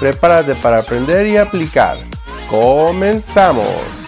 Prepárate para aprender y aplicar. ¡Comenzamos!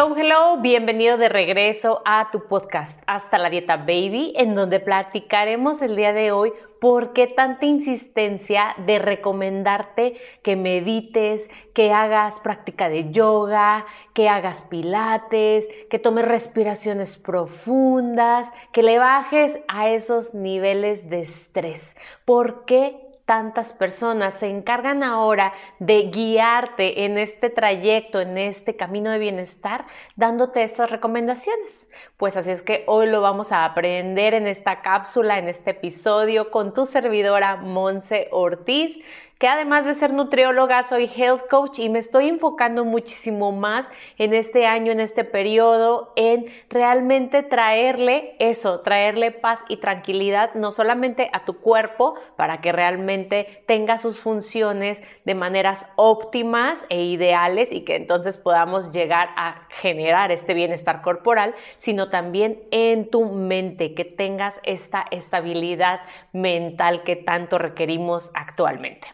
Hello, hello, bienvenido de regreso a tu podcast Hasta la Dieta Baby, en donde platicaremos el día de hoy por qué tanta insistencia de recomendarte que medites, que hagas práctica de yoga, que hagas pilates, que tomes respiraciones profundas, que le bajes a esos niveles de estrés. ¿Por qué tantas personas se encargan ahora de guiarte en este trayecto, en este camino de bienestar, dándote estas recomendaciones. Pues así es que hoy lo vamos a aprender en esta cápsula, en este episodio, con tu servidora Monse Ortiz que además de ser nutrióloga, soy health coach y me estoy enfocando muchísimo más en este año, en este periodo, en realmente traerle eso, traerle paz y tranquilidad, no solamente a tu cuerpo, para que realmente tenga sus funciones de maneras óptimas e ideales y que entonces podamos llegar a generar este bienestar corporal, sino también en tu mente, que tengas esta estabilidad mental que tanto requerimos actualmente.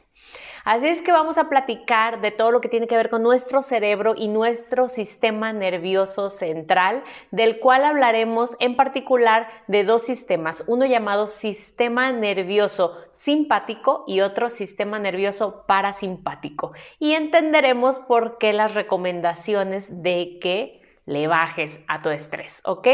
Así es que vamos a platicar de todo lo que tiene que ver con nuestro cerebro y nuestro sistema nervioso central, del cual hablaremos en particular de dos sistemas, uno llamado sistema nervioso simpático y otro sistema nervioso parasimpático. Y entenderemos por qué las recomendaciones de que le bajes a tu estrés, ¿ok?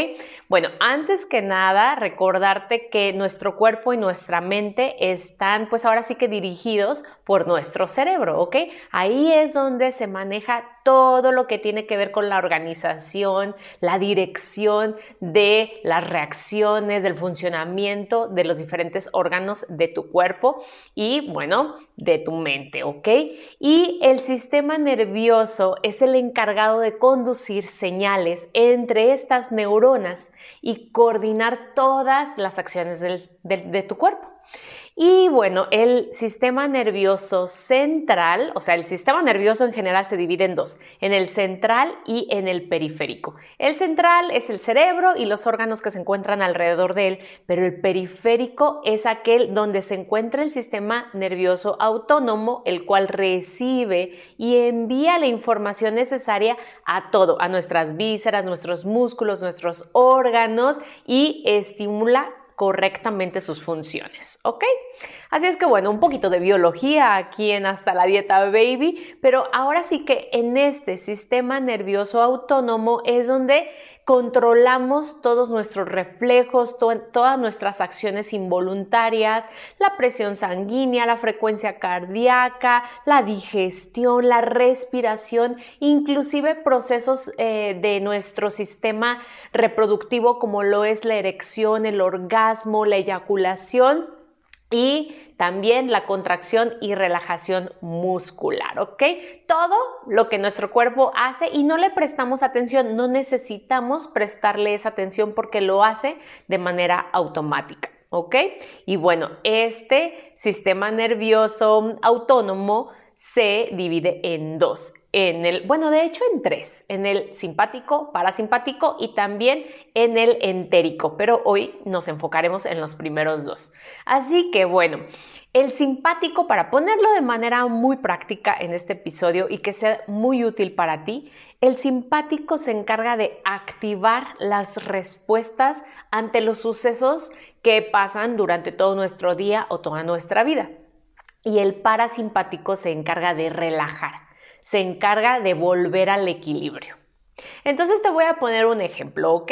Bueno, antes que nada, recordarte que nuestro cuerpo y nuestra mente están pues ahora sí que dirigidos por nuestro cerebro, ¿ok? Ahí es donde se maneja todo lo que tiene que ver con la organización, la dirección de las reacciones, del funcionamiento de los diferentes órganos de tu cuerpo y, bueno, de tu mente, ¿ok? Y el sistema nervioso es el encargado de conducir señales entre estas neuronas y coordinar todas las acciones de tu cuerpo. Y bueno, el sistema nervioso central, o sea, el sistema nervioso en general se divide en dos, en el central y en el periférico. El central es el cerebro y los órganos que se encuentran alrededor de él, pero el periférico es aquel donde se encuentra el sistema nervioso autónomo, el cual recibe y envía la información necesaria a todo, a nuestras vísceras, nuestros músculos, nuestros órganos y estimula correctamente sus funciones, ¿ok? Así es que bueno, un poquito de biología aquí en Hasta la Dieta Baby, pero ahora sí que en este sistema nervioso autónomo es donde controlamos todos nuestros reflejos, todas nuestras acciones involuntarias, la presión sanguínea, la frecuencia cardíaca, la digestión, la respiración, inclusive procesos eh, de nuestro sistema reproductivo como lo es la erección, el orgasmo, la eyaculación y también la contracción y relajación muscular, ¿ok? Todo lo que nuestro cuerpo hace y no le prestamos atención, no necesitamos prestarle esa atención porque lo hace de manera automática. ¿Ok? Y bueno, este sistema nervioso autónomo se divide en dos en el, bueno, de hecho en tres, en el simpático, parasimpático y también en el entérico, pero hoy nos enfocaremos en los primeros dos. Así que bueno, el simpático, para ponerlo de manera muy práctica en este episodio y que sea muy útil para ti, el simpático se encarga de activar las respuestas ante los sucesos que pasan durante todo nuestro día o toda nuestra vida. Y el parasimpático se encarga de relajar se encarga de volver al equilibrio. Entonces te voy a poner un ejemplo, ¿ok?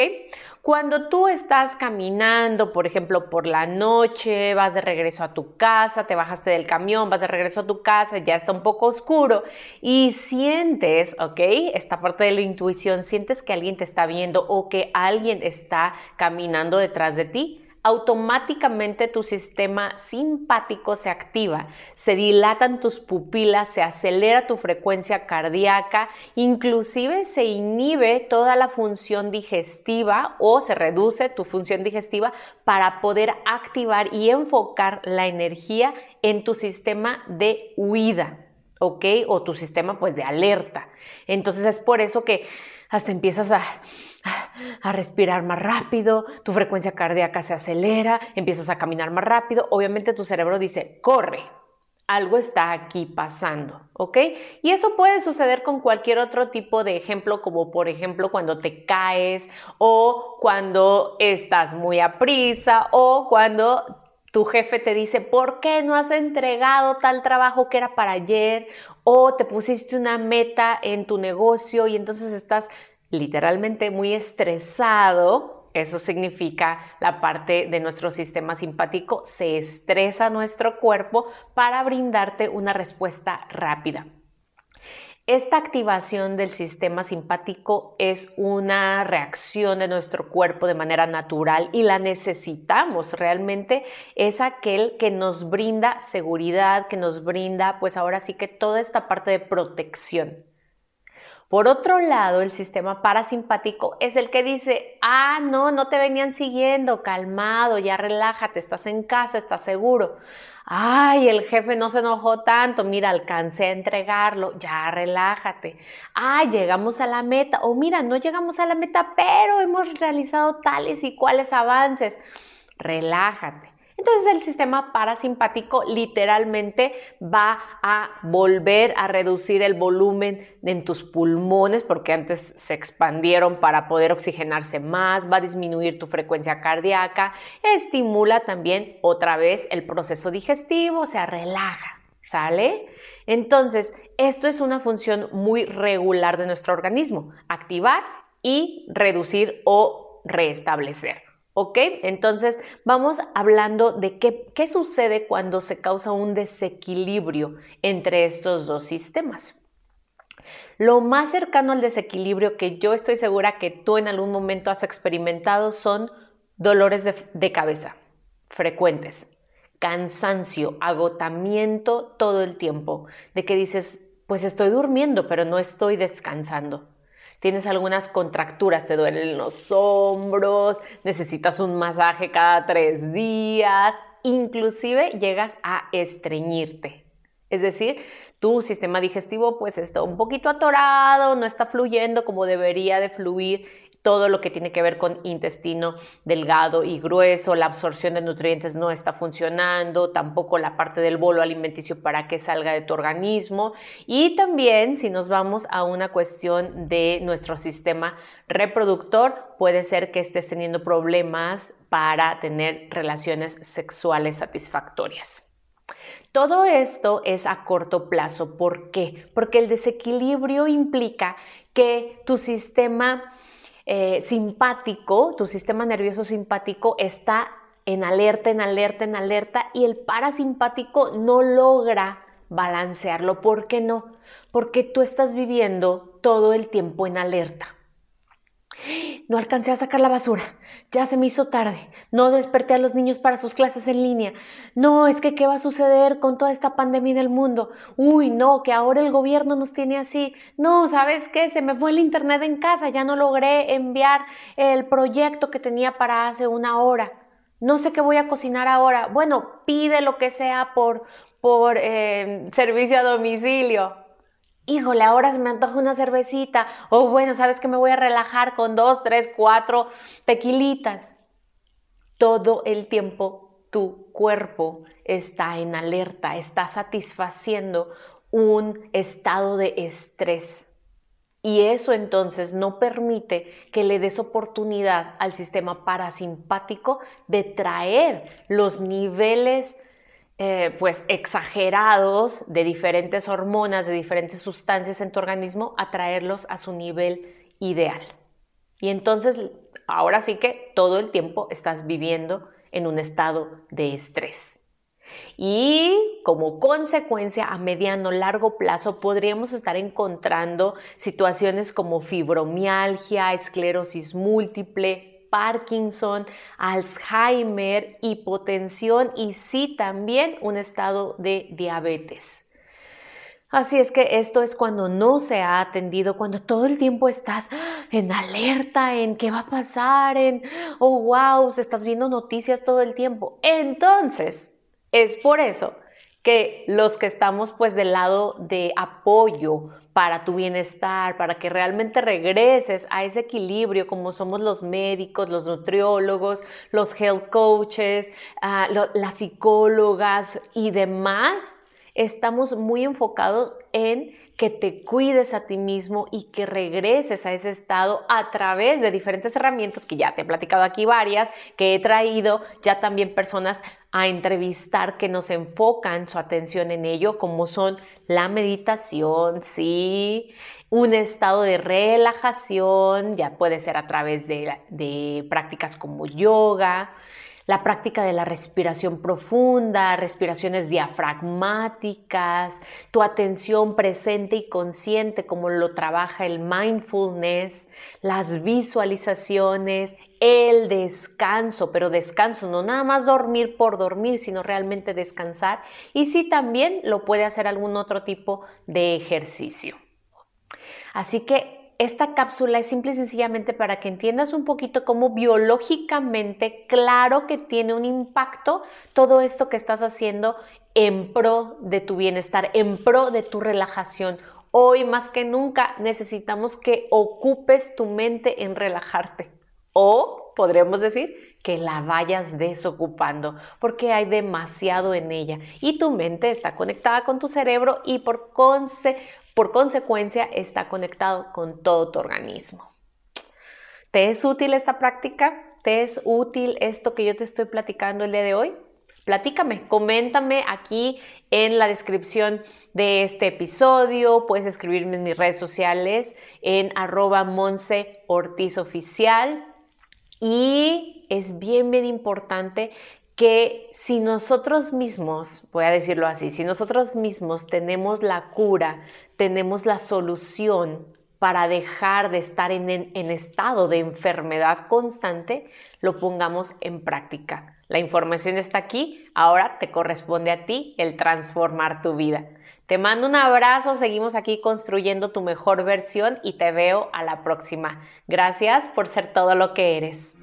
Cuando tú estás caminando, por ejemplo, por la noche, vas de regreso a tu casa, te bajaste del camión, vas de regreso a tu casa, ya está un poco oscuro y sientes, ¿ok? Esta parte de la intuición, sientes que alguien te está viendo o que alguien está caminando detrás de ti, automáticamente tu sistema simpático se activa, se dilatan tus pupilas, se acelera tu frecuencia cardíaca, inclusive se inhibe toda la función digestiva o se reduce tu función digestiva para poder activar y enfocar la energía en tu sistema de huida, ¿ok? O tu sistema pues de alerta. Entonces es por eso que hasta empiezas a a respirar más rápido, tu frecuencia cardíaca se acelera, empiezas a caminar más rápido, obviamente tu cerebro dice, corre, algo está aquí pasando, ¿ok? Y eso puede suceder con cualquier otro tipo de ejemplo, como por ejemplo cuando te caes o cuando estás muy a prisa o cuando tu jefe te dice, ¿por qué no has entregado tal trabajo que era para ayer? O te pusiste una meta en tu negocio y entonces estás literalmente muy estresado, eso significa la parte de nuestro sistema simpático se estresa nuestro cuerpo para brindarte una respuesta rápida. Esta activación del sistema simpático es una reacción de nuestro cuerpo de manera natural y la necesitamos. Realmente es aquel que nos brinda seguridad, que nos brinda pues ahora sí que toda esta parte de protección. Por otro lado, el sistema parasimpático es el que dice, ah, no, no te venían siguiendo, calmado, ya relájate, estás en casa, estás seguro. Ay, el jefe no se enojó tanto, mira, alcancé a entregarlo, ya relájate. Ay, llegamos a la meta, o mira, no llegamos a la meta, pero hemos realizado tales y cuales avances. Relájate. Entonces el sistema parasimpático literalmente va a volver a reducir el volumen en tus pulmones porque antes se expandieron para poder oxigenarse más, va a disminuir tu frecuencia cardíaca, estimula también otra vez el proceso digestivo, o sea, relaja, ¿sale? Entonces, esto es una función muy regular de nuestro organismo, activar y reducir o restablecer. ¿Ok? Entonces vamos hablando de qué, qué, sucede cuando se causa un desequilibrio entre estos dos sistemas. Lo más cercano al desequilibrio que yo estoy segura que tú en algún momento has experimentado son dolores de, de cabeza frecuentes, cansancio, agotamiento todo el tiempo, de que dices, pues estoy durmiendo, pero no estoy descansando tienes algunas contracturas, te duelen los hombros, necesitas un masaje cada tres días, inclusive llegas a estreñirte. Es decir, tu sistema digestivo pues está un poquito atorado, no está fluyendo como debería de fluir todo lo que tiene que ver con intestino delgado y grueso, la absorción de nutrientes no está funcionando, tampoco la parte del bolo alimenticio para que salga de tu organismo y también si nos vamos a una cuestión de nuestro sistema reproductor, puede ser que estés teniendo problemas para tener relaciones sexuales satisfactorias. Todo esto es a corto plazo. ¿Por qué? Porque el desequilibrio implica que tu sistema eh, simpático, tu sistema nervioso simpático está en alerta, en alerta, en alerta y el parasimpático no logra balancearlo. ¿Por qué no? Porque tú estás viviendo todo el tiempo en alerta. No alcancé a sacar la basura. Ya se me hizo tarde. No desperté a los niños para sus clases en línea. No, es que qué va a suceder con toda esta pandemia en el mundo. Uy, no, que ahora el gobierno nos tiene así. No, ¿sabes qué? Se me fue el internet en casa. Ya no logré enviar el proyecto que tenía para hace una hora. No sé qué voy a cocinar ahora. Bueno, pide lo que sea por, por eh, servicio a domicilio híjole, ahora se me antoja una cervecita, o bueno, sabes que me voy a relajar con dos, tres, cuatro tequilitas. Todo el tiempo tu cuerpo está en alerta, está satisfaciendo un estado de estrés. Y eso entonces no permite que le des oportunidad al sistema parasimpático de traer los niveles eh, pues exagerados de diferentes hormonas, de diferentes sustancias en tu organismo, a traerlos a su nivel ideal. Y entonces, ahora sí que todo el tiempo estás viviendo en un estado de estrés. Y como consecuencia, a mediano largo plazo podríamos estar encontrando situaciones como fibromialgia, esclerosis múltiple, Parkinson, Alzheimer, hipotensión y sí también un estado de diabetes. Así es que esto es cuando no se ha atendido, cuando todo el tiempo estás en alerta, en qué va a pasar, en, oh, wow, estás viendo noticias todo el tiempo. Entonces, es por eso que los que estamos pues del lado de apoyo para tu bienestar, para que realmente regreses a ese equilibrio como somos los médicos, los nutriólogos, los health coaches, ah, las psicólogas y demás, estamos muy enfocados en que te cuides a ti mismo y que regreses a ese estado a través de diferentes herramientas que ya te he platicado aquí varias, que he traído ya también personas a entrevistar que nos enfocan su atención en ello, como son la meditación, sí, un estado de relajación, ya puede ser a través de, de prácticas como yoga, la práctica de la respiración profunda, respiraciones diafragmáticas, tu atención presente y consciente como lo trabaja el mindfulness, las visualizaciones, el descanso, pero descanso, no nada más dormir por dormir, sino realmente descansar y si también lo puede hacer algún otro tipo de ejercicio. Así que esta cápsula es simple y sencillamente para que entiendas un poquito cómo biológicamente, claro que tiene un impacto todo esto que estás haciendo en pro de tu bienestar, en pro de tu relajación. Hoy más que nunca necesitamos que ocupes tu mente en relajarte. O podríamos decir que la vayas desocupando porque hay demasiado en ella y tu mente está conectada con tu cerebro y por, conse por consecuencia, está conectado con todo tu organismo. ¿Te es útil esta práctica? ¿Te es útil esto que yo te estoy platicando el día de hoy? Platícame, coméntame aquí en la descripción de este episodio. Puedes escribirme en mis redes sociales en arroba Monse Ortiz Oficial. Y es bien, bien importante que si nosotros mismos, voy a decirlo así, si nosotros mismos tenemos la cura, tenemos la solución para dejar de estar en, en, estado de enfermedad constante, lo pongamos en práctica. La información está aquí, ahora te corresponde a ti el transformar tu vida. Te mando un abrazo, seguimos aquí construyendo tu mejor versión y te veo a la próxima. Gracias por ser todo lo que eres.